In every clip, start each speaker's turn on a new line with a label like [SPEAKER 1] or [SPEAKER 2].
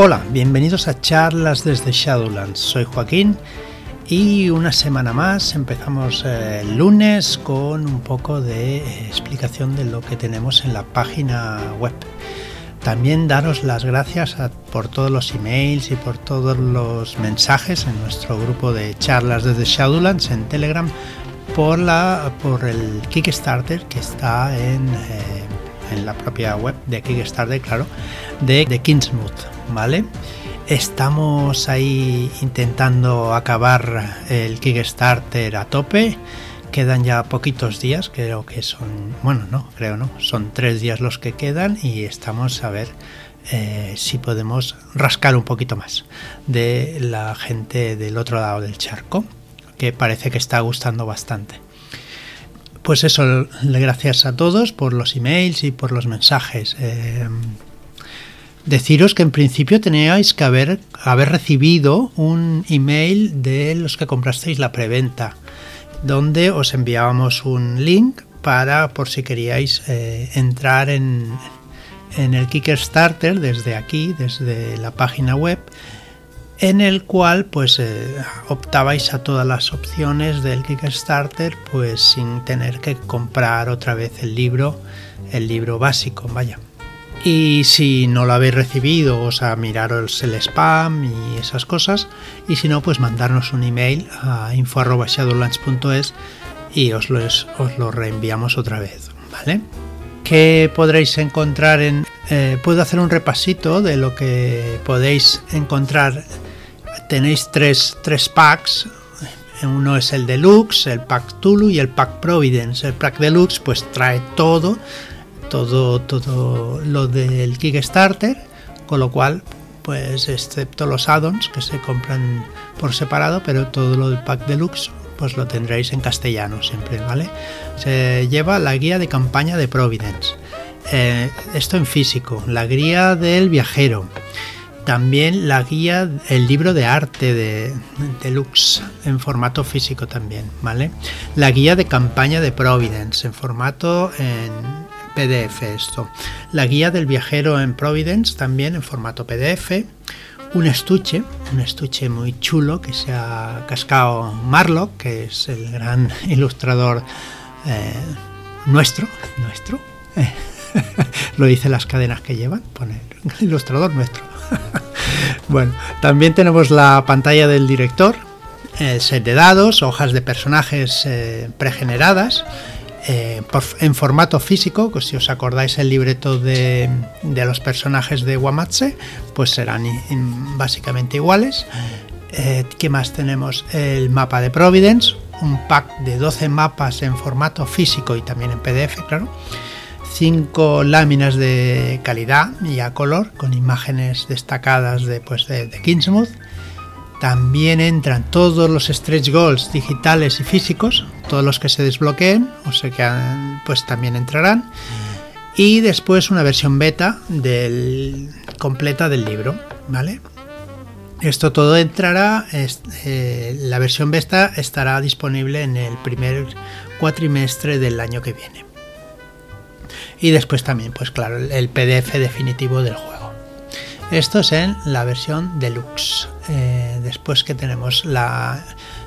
[SPEAKER 1] Hola, bienvenidos a charlas desde Shadowlands. Soy Joaquín y una semana más empezamos eh, el lunes con un poco de eh, explicación de lo que tenemos en la página web. También daros las gracias por todos los emails y por todos los mensajes en nuestro grupo de charlas desde Shadowlands en Telegram por, la, por el Kickstarter que está en, eh, en la propia web de Kickstarter, claro, de, de Kingsmouth. ¿Vale? Estamos ahí intentando acabar el Kickstarter a tope. Quedan ya poquitos días, creo que son, bueno, no, creo no, son tres días los que quedan y estamos a ver eh, si podemos rascar un poquito más de la gente del otro lado del charco, que parece que está gustando bastante. Pues eso, gracias a todos por los emails y por los mensajes. Eh, Deciros que en principio teníais que haber, recibido un email de los que comprasteis la preventa, donde os enviábamos un link para, por si queríais eh, entrar en, en el Kickstarter desde aquí, desde la página web, en el cual pues eh, optabais a todas las opciones del Kickstarter pues sin tener que comprar otra vez el libro, el libro básico, vaya. Y si no lo habéis recibido, os a miraros el spam y esas cosas. Y si no, pues mandarnos un email a info.shadowlands.es y os lo, os lo reenviamos otra vez. ¿Vale? ¿Qué podréis encontrar en... Eh, puedo hacer un repasito de lo que podéis encontrar. Tenéis tres, tres packs. Uno es el Deluxe, el Pack Tulu y el Pack Providence. El Pack Deluxe pues trae todo todo, todo lo del Kickstarter, con lo cual, pues excepto los add-ons que se compran por separado, pero todo lo del pack deluxe pues lo tendréis en castellano siempre, ¿vale? Se lleva la guía de campaña de Providence, eh, esto en físico, la guía del viajero, también la guía, el libro de arte de Deluxe en formato físico también, ¿vale? La guía de campaña de Providence en formato en PDF esto. La guía del viajero en Providence también en formato PDF. Un estuche, un estuche muy chulo que se ha cascado Marlock, que es el gran ilustrador eh, nuestro, nuestro. Lo dice las cadenas que llevan, pone ilustrador nuestro. bueno, también tenemos la pantalla del director, el set de dados, hojas de personajes eh, pregeneradas eh, en formato físico, que si os acordáis el libreto de, los personajes de Wamatse, pues serán básicamente iguales. Eh, ¿Qué más tenemos? El mapa de Providence, un pack de 12 mapas en formato físico y también en PDF, claro. 5 láminas de calidad y a color con imágenes destacadas de, pues, de, de Kingsmouth también entran todos los stretch goals digitales y físicos, todos los que se desbloqueen, o sea que pues también entrarán. Y después una versión beta completa del libro, ¿vale? Esto todo entrará, eh, la versión beta estará disponible en el primer cuatrimestre del año que viene. Y después también, pues claro, el PDF definitivo del juego. Esto es en la versión deluxe. Eh, después que tenemos la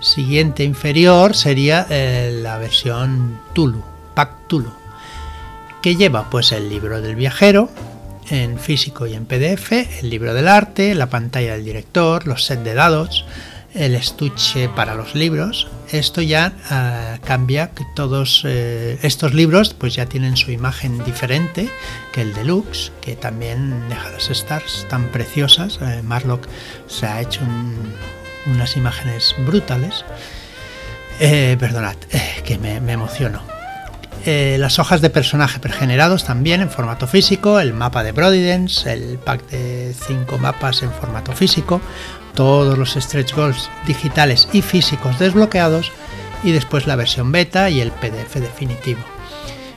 [SPEAKER 1] siguiente inferior sería eh, la versión Tulu, Pack Tulu, que lleva pues el libro del viajero en físico y en PDF, el libro del arte, la pantalla del director, los set de dados, el estuche para los libros. Esto ya ah, cambia todos eh, estos libros pues ya tienen su imagen diferente que el deluxe, que también deja las stars tan preciosas. Eh, Marlock se ha hecho unas imágenes brutales. Eh, perdonad, que me, me emociono. Las hojas de personaje pregenerados también en formato físico, el mapa de Providence, el pack de 5 mapas en formato físico, todos los stretch goals digitales y físicos desbloqueados y después la versión beta y el PDF definitivo.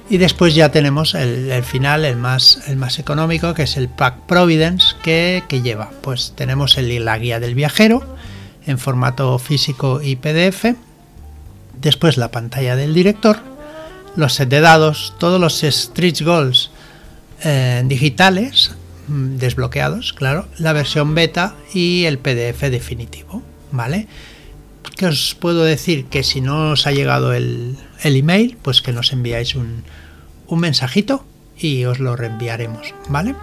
[SPEAKER 1] Y después ya tenemos el, final, el más, el más económico, que es el Pack Providence, que, lleva. Pues tenemos el, la guía del viajero en formato físico y PDF. Después la pantalla del director, los set de dados, todos los stretch goals eh, digitales mm, desbloqueados, claro, la versión beta y el PDF definitivo, ¿vale? ¿Qué os puedo decir? Que si no os ha llegado el, email, pues que nos enviáis un, mensajito y os lo reenviaremos, ¿vale?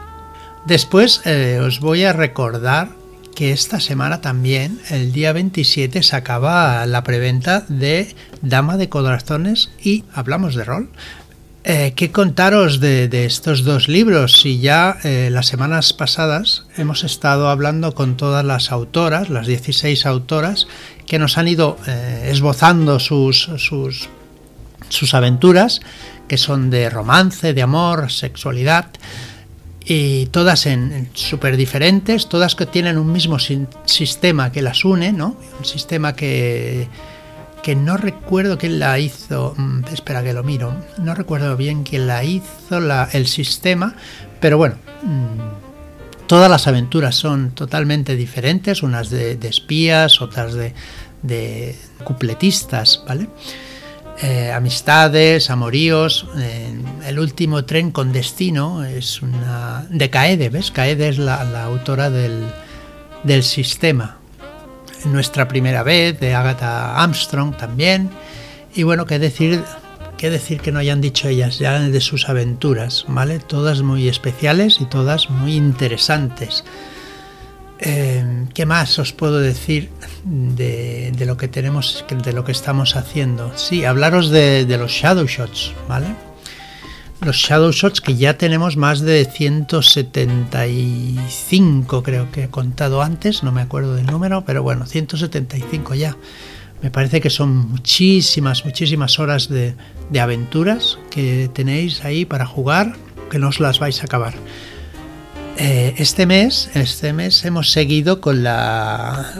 [SPEAKER 1] Después eh, os voy a recordar que esta semana también, el día 27, se acaba la preventa de Dama de Corazones y Hablamos de Rol. Eh, ¿Qué contaros de, estos dos libros? Si ya eh, las semanas pasadas hemos estado hablando con todas las autoras, las 16 autoras, que nos han ido eh, esbozando sus, sus, sus aventuras, que son de romance, de amor, sexualidad y todas en, súper diferentes, todas que tienen un mismo sistema que las une, ¿no? Un sistema que, que no recuerdo quién la hizo, mm, espera que lo miro, no recuerdo bien quién la hizo la, el sistema, pero bueno, mm, todas las aventuras son totalmente diferentes, unas de, espías, otras de, de cupletistas, ¿vale? Eh, amistades, amoríos. el último tren con destino es una. de Caede, ¿ves? Caede es la, autora del, del, sistema. Nuestra primera vez, de Agatha Armstrong también. Y bueno, qué decir, qué decir que no hayan dicho ellas ya de sus aventuras, ¿vale? Todas muy especiales y todas muy interesantes. Em, ¿Qué más os puedo decir de, lo que tenemos, de lo que estamos haciendo? Sí, hablaros de, los shadow shots, ¿vale? Los shadow shots que ya tenemos más de 175, creo que he contado antes, no me acuerdo del número, pero bueno, 175 ya. Me parece que son muchísimas, muchísimas horas de, de aventuras que tenéis ahí para jugar, que no os las vais a acabar. Eh, este mes, este mes hemos seguido con la,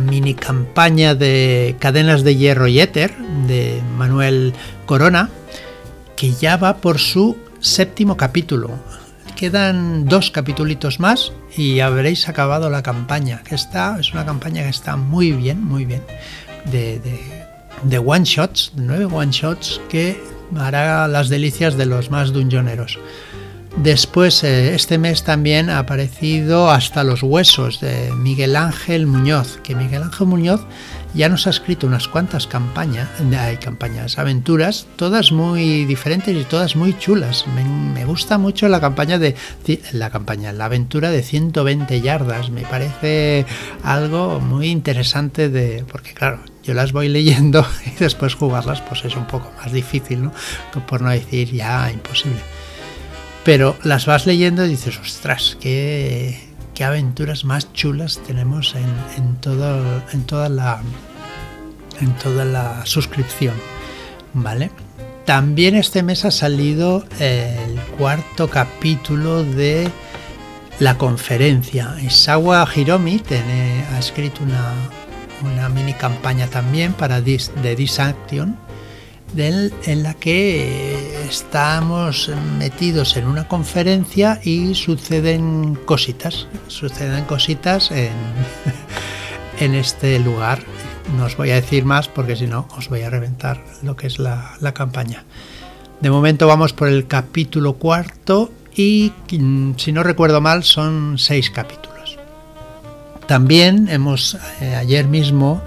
[SPEAKER 1] mini campaña de Cadenas de Hierro y Éter de Manuel Corona, que ya va por su séptimo capítulo. Quedan dos capítulos más y habréis acabado la campaña, que está, es una campaña que está muy bien, muy bien, de, de one shots, nueve one shots que hará las delicias de los más dungeoneros. Después, eh, este mes también ha aparecido Hasta los Huesos de Miguel Ángel Muñoz, que Miguel Ángel Muñoz ya nos ha escrito unas cuantas campañas, hay campañas, aventuras, todas muy diferentes y todas muy chulas. Me, gusta mucho la campaña de la campaña, la aventura de 120 yardas. Me parece algo muy interesante de, porque claro, yo las voy leyendo y después jugarlas, pues es un poco más difícil, ¿no? Por no decir ya imposible pero las vas leyendo y dices, ostras, qué, aventuras más chulas tenemos en, toda la, suscripción. ¿Vale? También este mes ha salido el cuarto capítulo de la conferencia. Isawa Hiromi ha escrito una, una mini campaña también para Dis, de Disaction en la que estamos metidos en una conferencia y suceden cositas, suceden cositas en, en este lugar. No os voy a decir más porque si no os voy a reventar lo que es la, campaña. De momento vamos por el capítulo cuarto y mm, si no recuerdo mal son seis capítulos. También hemos eh, ayer mismo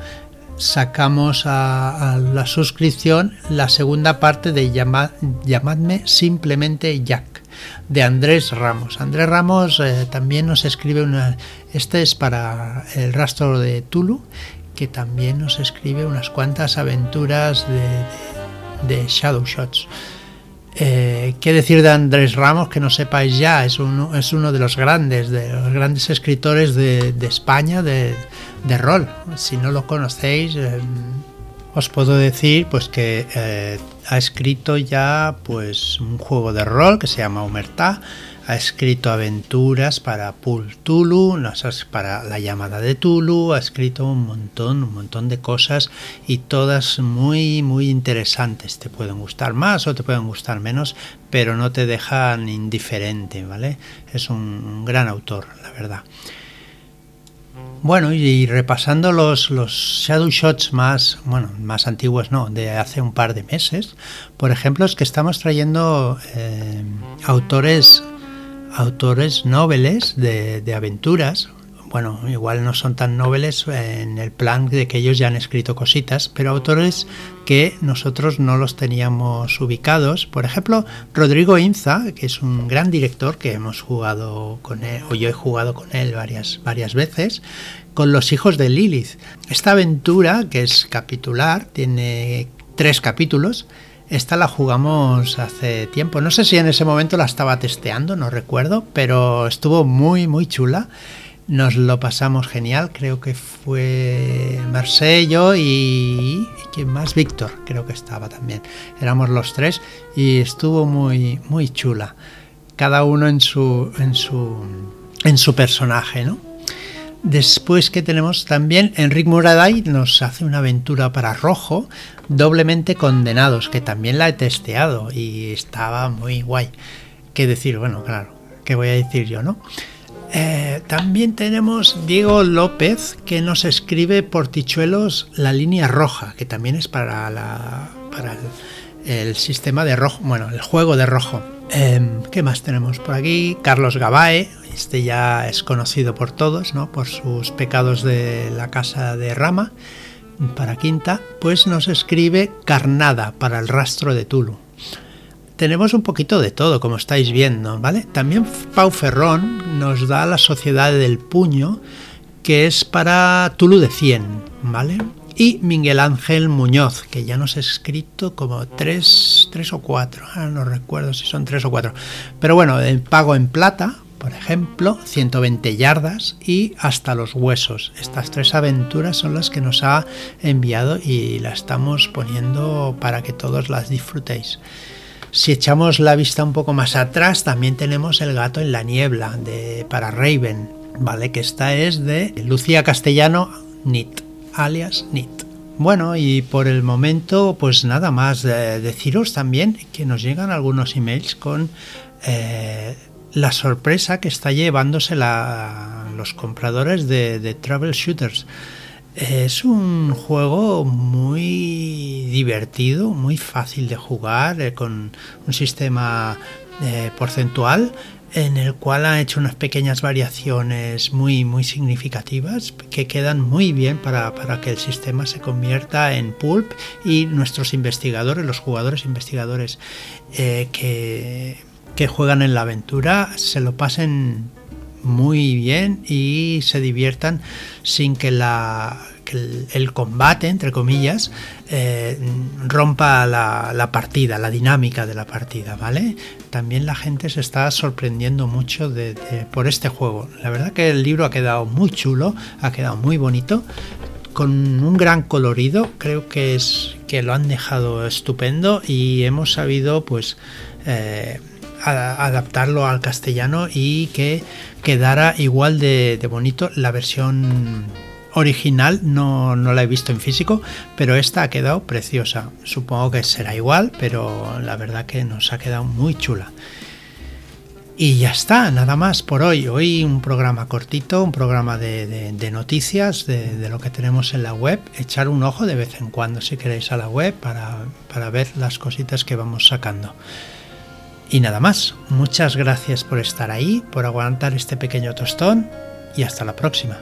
[SPEAKER 1] sacamos a, la suscripción la segunda parte de Llamadme simplemente Jack de Andrés Ramos. Andrés Ramos eh, también nos escribe una... Este es para el rastro de Tulu, que también nos escribe unas cuantas aventuras de, Shadow Shots. Eh, ¿Qué decir de Andrés Ramos? Que no sepáis ya, es uno, es uno de los grandes, de los grandes escritores de, de España, de, de rol. Si no lo conocéis, eh, os puedo decir pues que eh, ha escrito ya pues un juego de rol que se llama Humertá, ha escrito aventuras para Pool Tulu, para la llamada de Tulu, ha escrito un montón, un montón de cosas y todas muy, muy interesantes. Te pueden gustar más o te pueden gustar menos, pero no te dejan indiferente, ¿vale? Es un gran autor, la verdad. Bueno, y repasando los, los shadow shots más, bueno, más antiguos, no, de hace un par de meses, por ejemplo, es que estamos trayendo eh, autores autores noveles de, aventuras bueno, igual no son tan nobles en el plan de que ellos ya han escrito cositas, pero autores que nosotros no los teníamos ubicados. Por ejemplo, Rodrigo Inza, que es un gran director que hemos jugado con él, o yo he jugado con él varias, varias veces, con Los hijos de Lilith. Esta aventura, que es capitular, tiene tres capítulos, esta la jugamos hace tiempo. No sé si en ese momento la estaba testeando, no recuerdo, pero estuvo muy, muy chula. Nos lo pasamos genial, creo que fue Marcello y, y más, Víctor, creo que estaba también. Éramos los tres y estuvo muy, muy chula. Cada uno en su, en su, en su personaje, ¿no? Después que tenemos también Enric Muraday nos hace una aventura para rojo, doblemente condenados, que también la he testeado y estaba muy guay. ¿Qué decir? Bueno, claro, ¿qué voy a decir yo, no? Eh, también tenemos Diego López que nos escribe por Tichuelos la línea roja, que también es para, la, para el, sistema de rojo, bueno, el juego de rojo. Em, ¿Qué más tenemos por aquí? Carlos Gabae, este ya es conocido por todos, ¿no? Por sus pecados de la casa de Rama, para quinta, pues nos escribe Carnada para el rastro de Tulu tenemos un poquito de todo, como estáis viendo, ¿vale? También Pau Ferrón nos da la Sociedad del Puño, que es para Tulu de 100, ¿vale? Y Miguel Ángel Muñoz, que ya nos ha escrito como tres, tres o cuatro, ah, no recuerdo si son tres o cuatro. Pero bueno, el pago en plata, por ejemplo, 120 yardas y hasta los huesos. Estas tres aventuras son las que nos ha enviado y las estamos poniendo para que todos las disfrutéis. Si echamos la vista un poco más atrás, también tenemos El gato en la niebla de para Raven, ¿vale? Que esta es de Lucía Castellano Nit, alias Nit. Bueno, y por el momento, pues nada más. deciros también que nos llegan algunos emails con eh, la sorpresa que está llevándose los compradores de, de Travel Shooters. Es un juego muy divertido, muy fácil de jugar, eh, con un sistema eh, porcentual en el cual ha hecho unas pequeñas variaciones muy, muy significativas que quedan muy bien para, que el sistema se convierta en pulp y nuestros investigadores, los jugadores investigadores eh, que, que juegan en la aventura, se lo pasen muy bien y se diviertan sin que, la, el, combate, entre comillas, eh, rompa la, partida, la dinámica de la partida, ¿vale? También la gente se está sorprendiendo mucho de, por este juego. La verdad que el libro ha quedado muy chulo, ha quedado muy bonito, con un gran colorido, creo que es que lo han dejado estupendo y hemos sabido pues eh, adaptarlo al castellano y que quedara igual de, bonito. La versión original no, no, la he visto en físico, pero esta ha quedado preciosa. Supongo que será igual, pero la verdad que nos ha quedado muy chula. Y ya está, nada más por hoy. Hoy un programa cortito, un programa de, noticias de, lo que tenemos en la web. Echar un ojo de vez en cuando si queréis a la web para, para ver las cositas que vamos sacando. Y nada más, muchas gracias por estar ahí, por aguantar este pequeño tostón y hasta la próxima.